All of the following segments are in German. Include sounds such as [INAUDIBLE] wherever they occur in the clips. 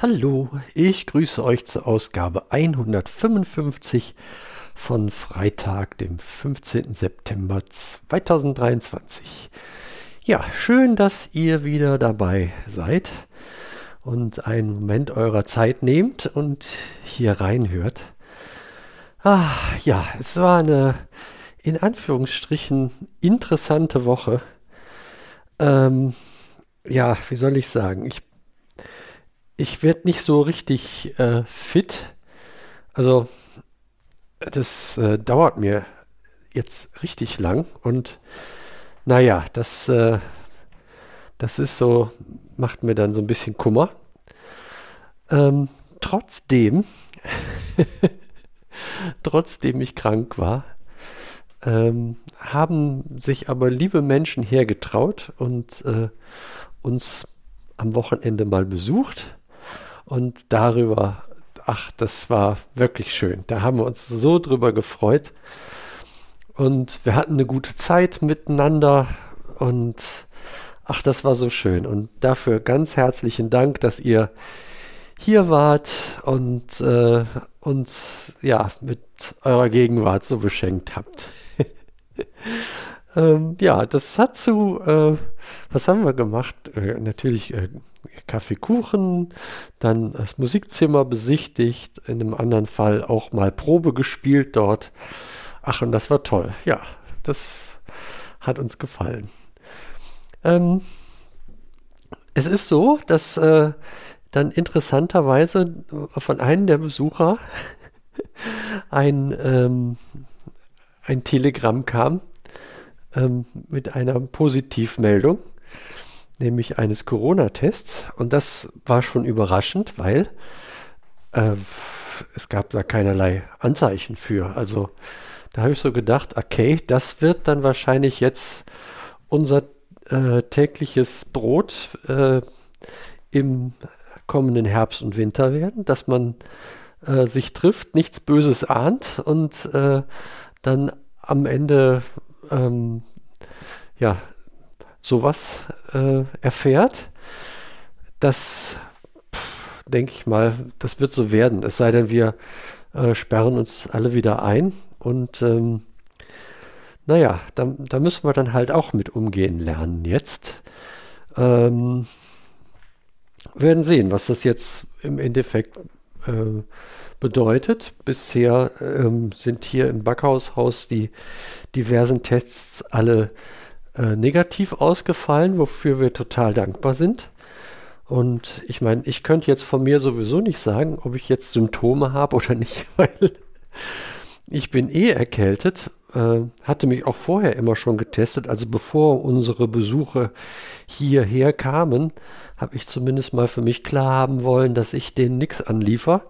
Hallo, ich grüße euch zur Ausgabe 155 von Freitag, dem 15. September 2023. Ja, schön, dass ihr wieder dabei seid und einen Moment eurer Zeit nehmt und hier reinhört. Ah, ja, es war eine in Anführungsstrichen interessante Woche. Ähm, ja, wie soll ich sagen? Ich ich werde nicht so richtig äh, fit. Also das äh, dauert mir jetzt richtig lang und naja, das, äh, das ist so, macht mir dann so ein bisschen Kummer. Ähm, trotzdem, [LAUGHS] trotzdem ich krank war, ähm, haben sich aber liebe Menschen hergetraut und äh, uns am Wochenende mal besucht und darüber, ach, das war wirklich schön. Da haben wir uns so drüber gefreut. Und wir hatten eine gute Zeit miteinander. Und ach, das war so schön. Und dafür ganz herzlichen Dank, dass ihr hier wart und äh, uns ja mit eurer Gegenwart so beschenkt habt. [LAUGHS] ähm, ja, das hat zu, äh, was haben wir gemacht? Äh, natürlich äh, Kaffeekuchen, dann das Musikzimmer besichtigt, in einem anderen Fall auch mal Probe gespielt dort. Ach, und das war toll. Ja, das hat uns gefallen. Ähm, es ist so, dass äh, dann interessanterweise von einem der Besucher [LAUGHS] ein, ähm, ein Telegramm kam ähm, mit einer Positivmeldung nämlich eines Corona-Tests. Und das war schon überraschend, weil äh, es gab da keinerlei Anzeichen für. Also da habe ich so gedacht, okay, das wird dann wahrscheinlich jetzt unser äh, tägliches Brot äh, im kommenden Herbst und Winter werden, dass man äh, sich trifft, nichts Böses ahnt und äh, dann am Ende ähm, ja, sowas äh, erfährt, das denke ich mal, das wird so werden. Es sei denn, wir äh, sperren uns alle wieder ein und ähm, naja, da, da müssen wir dann halt auch mit umgehen lernen jetzt. Ähm, werden sehen, was das jetzt im Endeffekt äh, bedeutet. Bisher ähm, sind hier im Backhaushaus die diversen Tests alle äh, negativ ausgefallen, wofür wir total dankbar sind. Und ich meine, ich könnte jetzt von mir sowieso nicht sagen, ob ich jetzt Symptome habe oder nicht, [LAUGHS] weil ich bin eh erkältet, äh, hatte mich auch vorher immer schon getestet. Also bevor unsere Besuche hierher kamen, habe ich zumindest mal für mich klar haben wollen, dass ich denen nichts anliefer.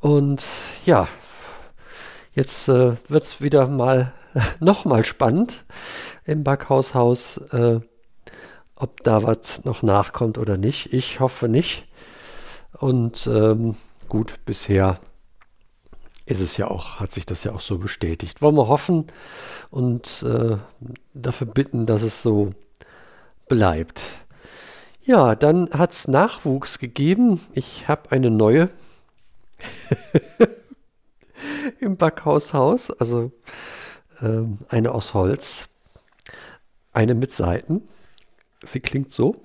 Und ja, jetzt äh, wird es wieder mal [LAUGHS] nochmal spannend im Backhaushaus, äh, ob da was noch nachkommt oder nicht. Ich hoffe nicht. Und ähm, gut, bisher ist es ja auch, hat sich das ja auch so bestätigt. Wollen wir hoffen und äh, dafür bitten, dass es so bleibt. Ja, dann hat es Nachwuchs gegeben. Ich habe eine neue [LAUGHS] im Backhaushaus, also ähm, eine aus Holz, eine mit Saiten. Sie klingt so.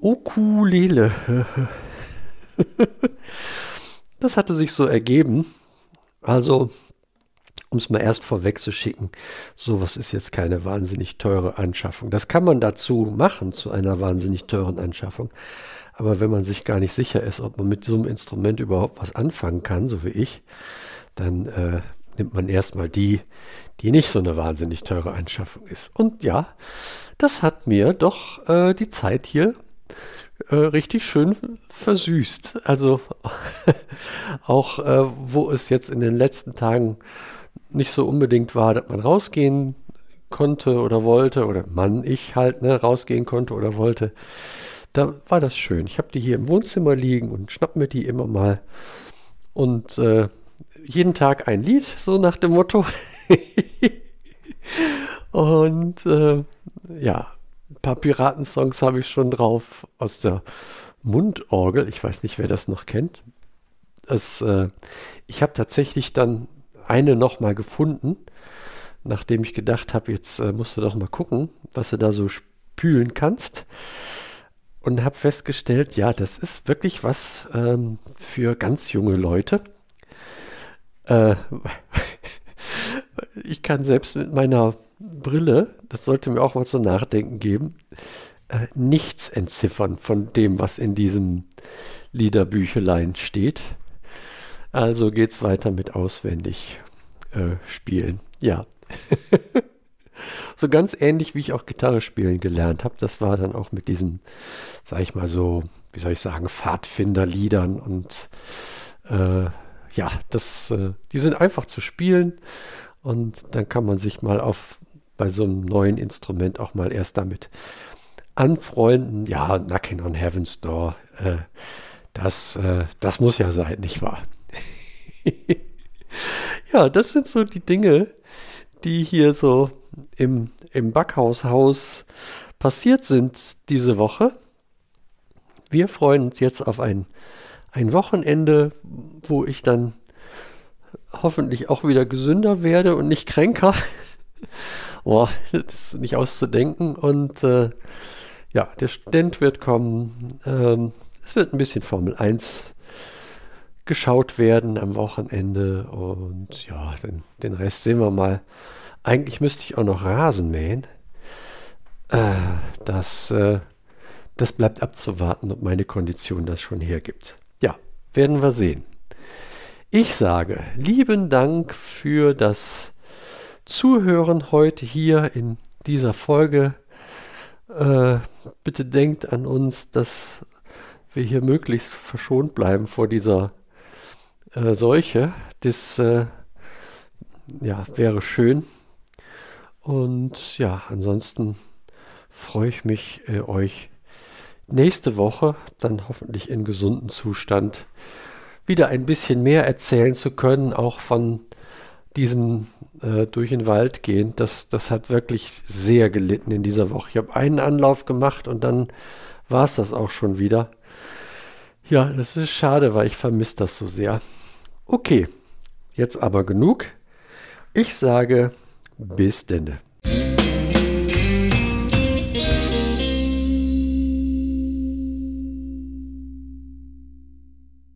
Ukulele. [LAUGHS] das hatte sich so ergeben. Also um es mal erst vorweg zu schicken, sowas ist jetzt keine wahnsinnig teure Anschaffung. Das kann man dazu machen, zu einer wahnsinnig teuren Anschaffung. Aber wenn man sich gar nicht sicher ist, ob man mit so einem Instrument überhaupt was anfangen kann, so wie ich, dann äh, nimmt man erstmal die, die nicht so eine wahnsinnig teure Anschaffung ist. Und ja, das hat mir doch äh, die Zeit hier äh, richtig schön versüßt. Also [LAUGHS] auch äh, wo es jetzt in den letzten Tagen nicht so unbedingt war, dass man rausgehen konnte oder wollte, oder Mann, ich halt, ne, rausgehen konnte oder wollte, da war das schön. Ich habe die hier im Wohnzimmer liegen und schnapp mir die immer mal. Und äh, jeden Tag ein Lied, so nach dem Motto. [LAUGHS] und äh, ja, ein paar Piratensongs habe ich schon drauf aus der Mundorgel. Ich weiß nicht, wer das noch kennt. Das, äh, ich habe tatsächlich dann eine nochmal gefunden, nachdem ich gedacht habe, jetzt äh, musst du doch mal gucken, was du da so spülen kannst. Und habe festgestellt, ja, das ist wirklich was ähm, für ganz junge Leute. Äh, [LAUGHS] ich kann selbst mit meiner Brille, das sollte mir auch mal zu nachdenken geben, äh, nichts entziffern von dem, was in diesem Liederbüchelein steht. Also geht es weiter mit auswendig äh, spielen. Ja. [LAUGHS] so ganz ähnlich, wie ich auch Gitarre spielen gelernt habe. Das war dann auch mit diesen, sag ich mal so, wie soll ich sagen, Pfadfinderliedern und äh, ja, das, äh, die sind einfach zu spielen und dann kann man sich mal auf bei so einem neuen Instrument auch mal erst damit anfreunden. Ja, Knocking on Heaven's Door, äh, das, äh, das muss ja sein, nicht wahr? [LAUGHS] ja, das sind so die Dinge, die hier so im, im Backhaushaus passiert sind diese Woche. Wir freuen uns jetzt auf ein, ein Wochenende, wo ich dann hoffentlich auch wieder gesünder werde und nicht kränker. [LAUGHS] Boah, das ist nicht auszudenken. Und äh, ja, der Student wird kommen. Ähm, es wird ein bisschen Formel 1 geschaut werden am Wochenende und ja, den, den Rest sehen wir mal. Eigentlich müsste ich auch noch Rasen mähen. Äh, das, äh, das bleibt abzuwarten, ob meine Kondition das schon hergibt. Ja, werden wir sehen. Ich sage lieben Dank für das Zuhören heute hier in dieser Folge. Äh, bitte denkt an uns, dass wir hier möglichst verschont bleiben vor dieser äh, Seuche. Das äh, ja, wäre schön. Und ja, ansonsten freue ich mich, äh, euch nächste Woche dann hoffentlich in gesundem Zustand wieder ein bisschen mehr erzählen zu können, auch von diesem äh, durch den Wald gehen. Das, das hat wirklich sehr gelitten in dieser Woche. Ich habe einen Anlauf gemacht und dann war es das auch schon wieder. Ja, das ist schade, weil ich vermisse das so sehr. Okay, jetzt aber genug. Ich sage bis denne.